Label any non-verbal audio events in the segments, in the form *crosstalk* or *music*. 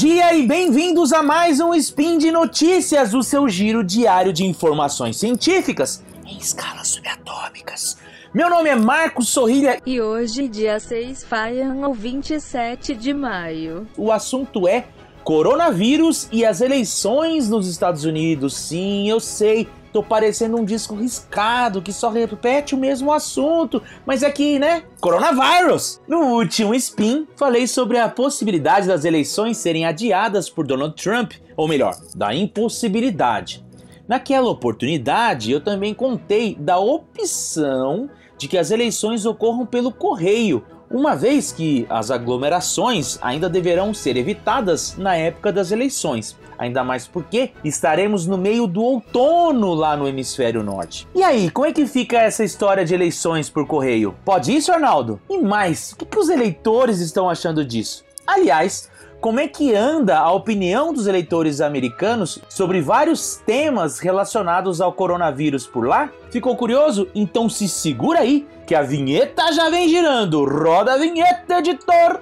dia e bem-vindos a mais um Spin de Notícias, o seu giro diário de informações científicas em escalas subatômicas. Meu nome é Marcos Sorrilha e hoje, dia 6 Faian ou 27 de maio. O assunto é coronavírus e as eleições nos Estados Unidos. Sim, eu sei, Tô parecendo um disco riscado que só repete o mesmo assunto, mas é que, né? Coronavírus! No último spin, falei sobre a possibilidade das eleições serem adiadas por Donald Trump, ou melhor, da impossibilidade. Naquela oportunidade, eu também contei da opção de que as eleições ocorram pelo correio, uma vez que as aglomerações ainda deverão ser evitadas na época das eleições. Ainda mais porque estaremos no meio do outono lá no hemisfério norte. E aí, como é que fica essa história de eleições por correio? Pode isso, Arnaldo? E mais, o que, que os eleitores estão achando disso? Aliás, como é que anda a opinião dos eleitores americanos sobre vários temas relacionados ao coronavírus por lá? Ficou curioso? Então se segura aí, que a vinheta já vem girando. Roda a vinheta, editor!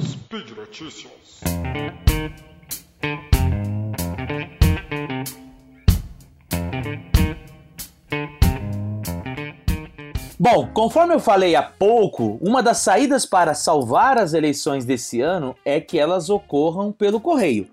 Speed Notícias. Bom, conforme eu falei há pouco, uma das saídas para salvar as eleições desse ano é que elas ocorram pelo correio.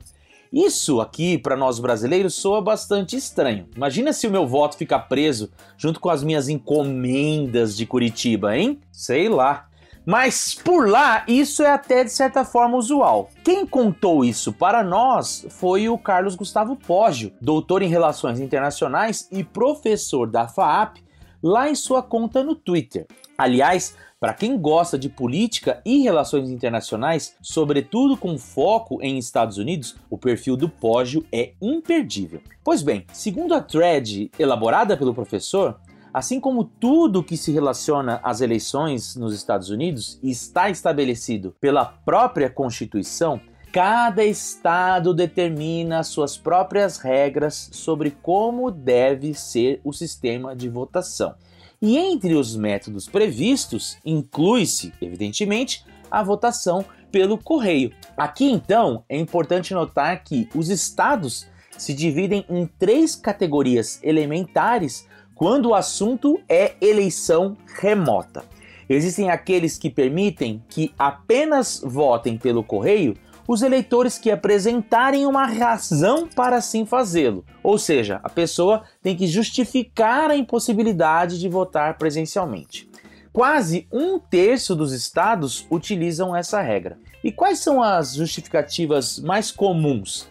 Isso aqui, para nós brasileiros, soa bastante estranho. Imagina se o meu voto ficar preso junto com as minhas encomendas de Curitiba, hein? Sei lá. Mas por lá, isso é até de certa forma usual. Quem contou isso para nós foi o Carlos Gustavo Poggio, doutor em Relações Internacionais e professor da FAAP lá em sua conta no Twitter. Aliás, para quem gosta de política e relações internacionais, sobretudo com foco em Estados Unidos, o perfil do Pógio é imperdível. Pois bem, segundo a thread elaborada pelo professor, assim como tudo que se relaciona às eleições nos Estados Unidos está estabelecido pela própria Constituição, Cada estado determina suas próprias regras sobre como deve ser o sistema de votação. E entre os métodos previstos, inclui-se, evidentemente, a votação pelo correio. Aqui então é importante notar que os estados se dividem em três categorias elementares quando o assunto é eleição remota. Existem aqueles que permitem que apenas votem pelo correio os eleitores que apresentarem uma razão para assim fazê-lo. Ou seja, a pessoa tem que justificar a impossibilidade de votar presencialmente. Quase um terço dos estados utilizam essa regra. E quais são as justificativas mais comuns?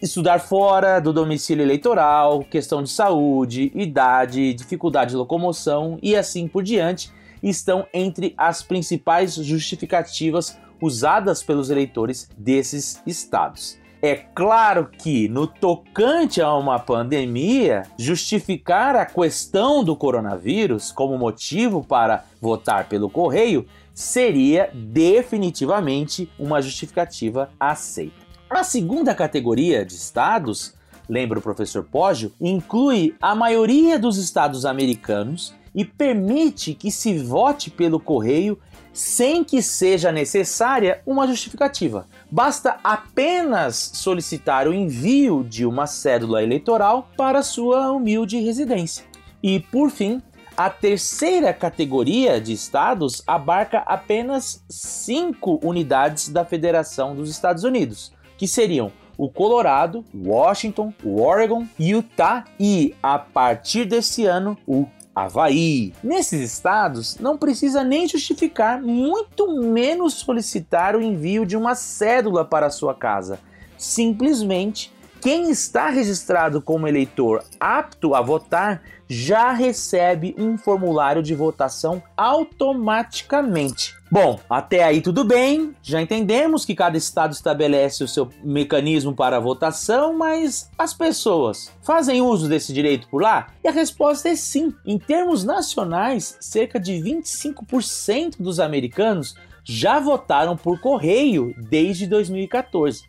Estudar fora do domicílio eleitoral, questão de saúde, idade, dificuldade de locomoção e assim por diante estão entre as principais justificativas usadas pelos eleitores desses estados. É claro que, no tocante a uma pandemia, justificar a questão do coronavírus como motivo para votar pelo correio seria definitivamente uma justificativa aceita. A segunda categoria de estados, lembra o professor Poggio, inclui a maioria dos estados americanos e permite que se vote pelo correio sem que seja necessária uma justificativa. Basta apenas solicitar o envio de uma cédula eleitoral para sua humilde residência. E, por fim, a terceira categoria de estados abarca apenas cinco unidades da Federação dos Estados Unidos, que seriam o Colorado, Washington, Oregon, Utah e, a partir desse ano, o Havaí. Nesses estados, não precisa nem justificar, muito menos solicitar o envio de uma cédula para sua casa. Simplesmente, quem está registrado como eleitor apto a votar já recebe um formulário de votação automaticamente. Bom, até aí tudo bem, já entendemos que cada estado estabelece o seu mecanismo para votação, mas as pessoas fazem uso desse direito por lá? E a resposta é sim. Em termos nacionais, cerca de 25% dos americanos já votaram por correio desde 2014.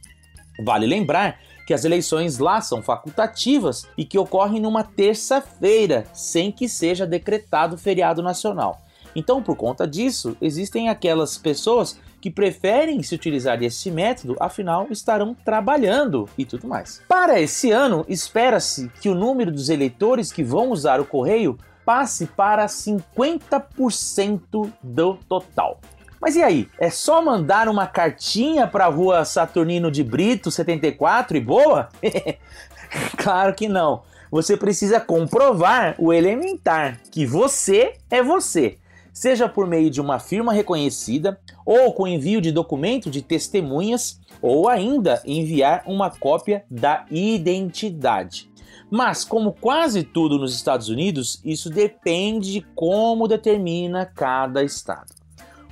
Vale lembrar que as eleições lá são facultativas e que ocorrem numa terça-feira, sem que seja decretado feriado nacional. Então, por conta disso, existem aquelas pessoas que preferem se utilizar desse método, afinal estarão trabalhando e tudo mais. Para esse ano, espera-se que o número dos eleitores que vão usar o correio passe para 50% do total. Mas e aí? É só mandar uma cartinha para a rua Saturnino de Brito 74 e boa? *laughs* claro que não. Você precisa comprovar o elementar, que você é você seja por meio de uma firma reconhecida, ou com envio de documento de testemunhas, ou ainda enviar uma cópia da identidade. Mas, como quase tudo nos Estados Unidos, isso depende de como determina cada estado.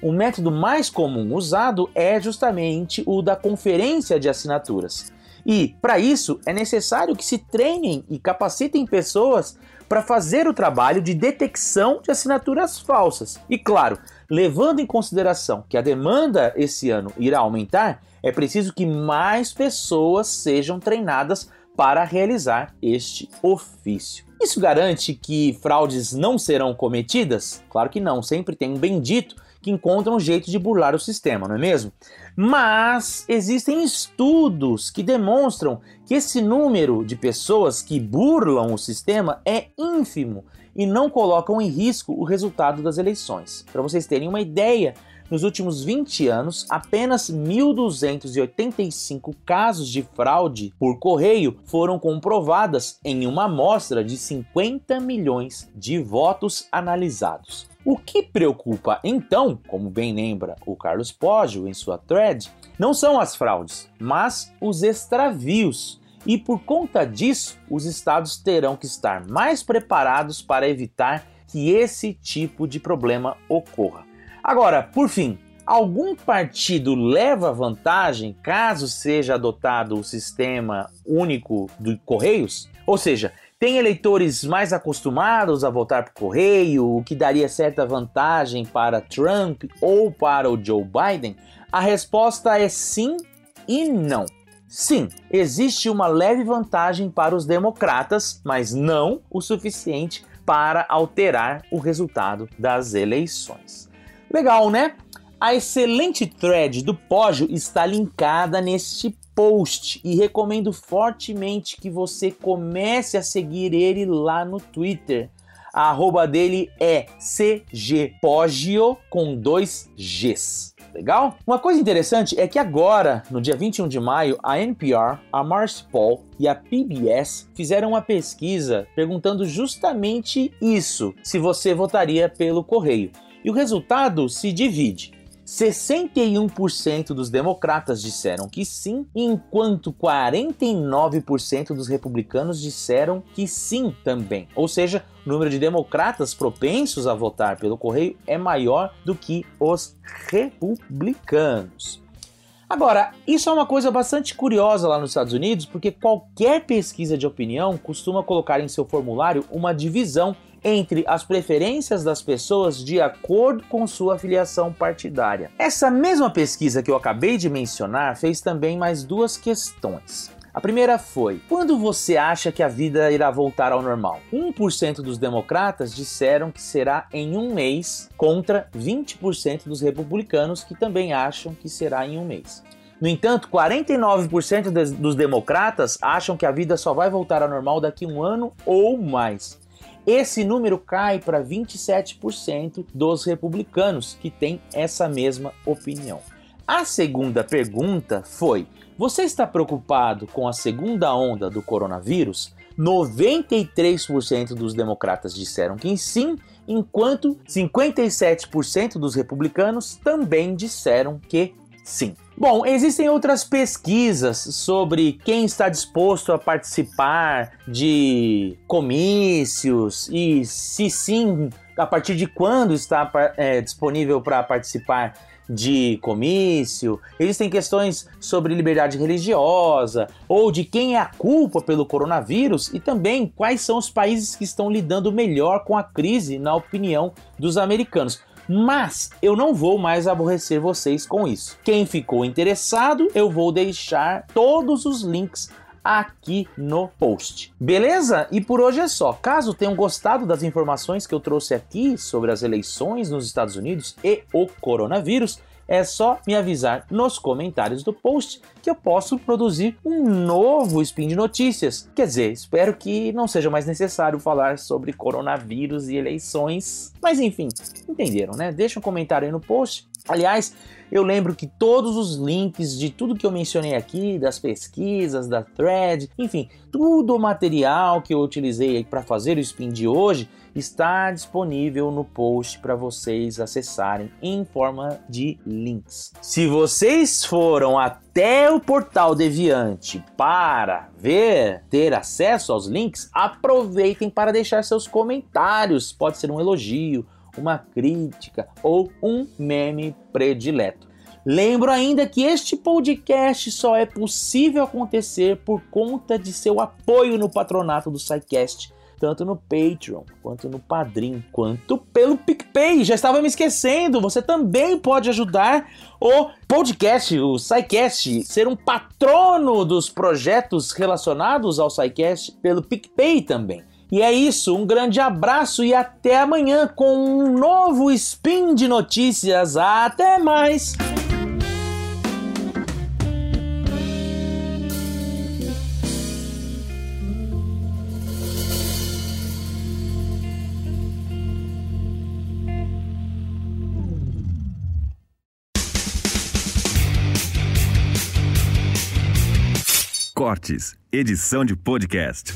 O método mais comum usado é justamente o da conferência de assinaturas. E, para isso, é necessário que se treinem e capacitem pessoas para fazer o trabalho de detecção de assinaturas falsas. E claro, levando em consideração que a demanda esse ano irá aumentar, é preciso que mais pessoas sejam treinadas para realizar este ofício. Isso garante que fraudes não serão cometidas? Claro que não, sempre tem um bendito que encontra um jeito de burlar o sistema, não é mesmo? Mas existem estudos que demonstram que esse número de pessoas que burlam o sistema é ínfimo e não colocam em risco o resultado das eleições. Para vocês terem uma ideia, nos últimos 20 anos, apenas 1.285 casos de fraude por correio foram comprovadas em uma amostra de 50 milhões de votos analisados. O que preocupa então, como bem lembra o Carlos Poggio em sua thread, não são as fraudes, mas os extravios. E por conta disso, os estados terão que estar mais preparados para evitar que esse tipo de problema ocorra. Agora, por fim, algum partido leva vantagem caso seja adotado o sistema único de Correios? Ou seja, tem eleitores mais acostumados a votar por correio, o que daria certa vantagem para Trump ou para o Joe Biden? A resposta é sim e não. Sim, existe uma leve vantagem para os democratas, mas não o suficiente para alterar o resultado das eleições. Legal, né? A excelente thread do Pógio está linkada neste post e recomendo fortemente que você comece a seguir ele lá no Twitter. A arroba dele é cgpogio com dois Gs. Legal? Uma coisa interessante é que agora, no dia 21 de maio, a NPR, a Marspol e a PBS fizeram uma pesquisa perguntando justamente isso: se você votaria pelo correio. E o resultado se divide. 61% dos democratas disseram que sim, enquanto 49% dos republicanos disseram que sim também. Ou seja, o número de democratas propensos a votar pelo correio é maior do que os republicanos. Agora, isso é uma coisa bastante curiosa lá nos Estados Unidos, porque qualquer pesquisa de opinião costuma colocar em seu formulário uma divisão entre as preferências das pessoas de acordo com sua filiação partidária. Essa mesma pesquisa que eu acabei de mencionar fez também mais duas questões. A primeira foi: quando você acha que a vida irá voltar ao normal? 1% dos democratas disseram que será em um mês, contra 20% dos republicanos que também acham que será em um mês. No entanto, 49% dos democratas acham que a vida só vai voltar ao normal daqui a um ano ou mais. Esse número cai para 27% dos republicanos que têm essa mesma opinião. A segunda pergunta foi: você está preocupado com a segunda onda do coronavírus? 93% dos democratas disseram que sim, enquanto 57% dos republicanos também disseram que sim. Bom, existem outras pesquisas sobre quem está disposto a participar de comícios e se sim, a partir de quando está é, disponível para participar de comício, existem questões sobre liberdade religiosa ou de quem é a culpa pelo coronavírus e também quais são os países que estão lidando melhor com a crise, na opinião dos americanos. Mas eu não vou mais aborrecer vocês com isso. Quem ficou interessado, eu vou deixar todos os links aqui no post. Beleza? E por hoje é só. Caso tenham gostado das informações que eu trouxe aqui sobre as eleições nos Estados Unidos e o coronavírus, é só me avisar nos comentários do post que eu posso produzir um novo Spin de Notícias. Quer dizer, espero que não seja mais necessário falar sobre coronavírus e eleições. Mas enfim, entenderam, né? Deixa um comentário aí no post. Aliás, eu lembro que todos os links de tudo que eu mencionei aqui, das pesquisas, da thread, enfim, tudo o material que eu utilizei para fazer o spin de hoje está disponível no post para vocês acessarem em forma de links. Se vocês foram até o portal Deviante para ver, ter acesso aos links, aproveitem para deixar seus comentários. Pode ser um elogio, uma crítica ou um meme predileto. Lembro ainda que este podcast só é possível acontecer por conta de seu apoio no patronato do SciCast, tanto no Patreon, quanto no Padrim, quanto pelo PicPay. Já estava me esquecendo, você também pode ajudar o podcast, o SciCast, ser um patrono dos projetos relacionados ao SciCast pelo PicPay também. E é isso, um grande abraço e até amanhã com um novo Spin de Notícias. Até mais! Cortes, edição de podcast.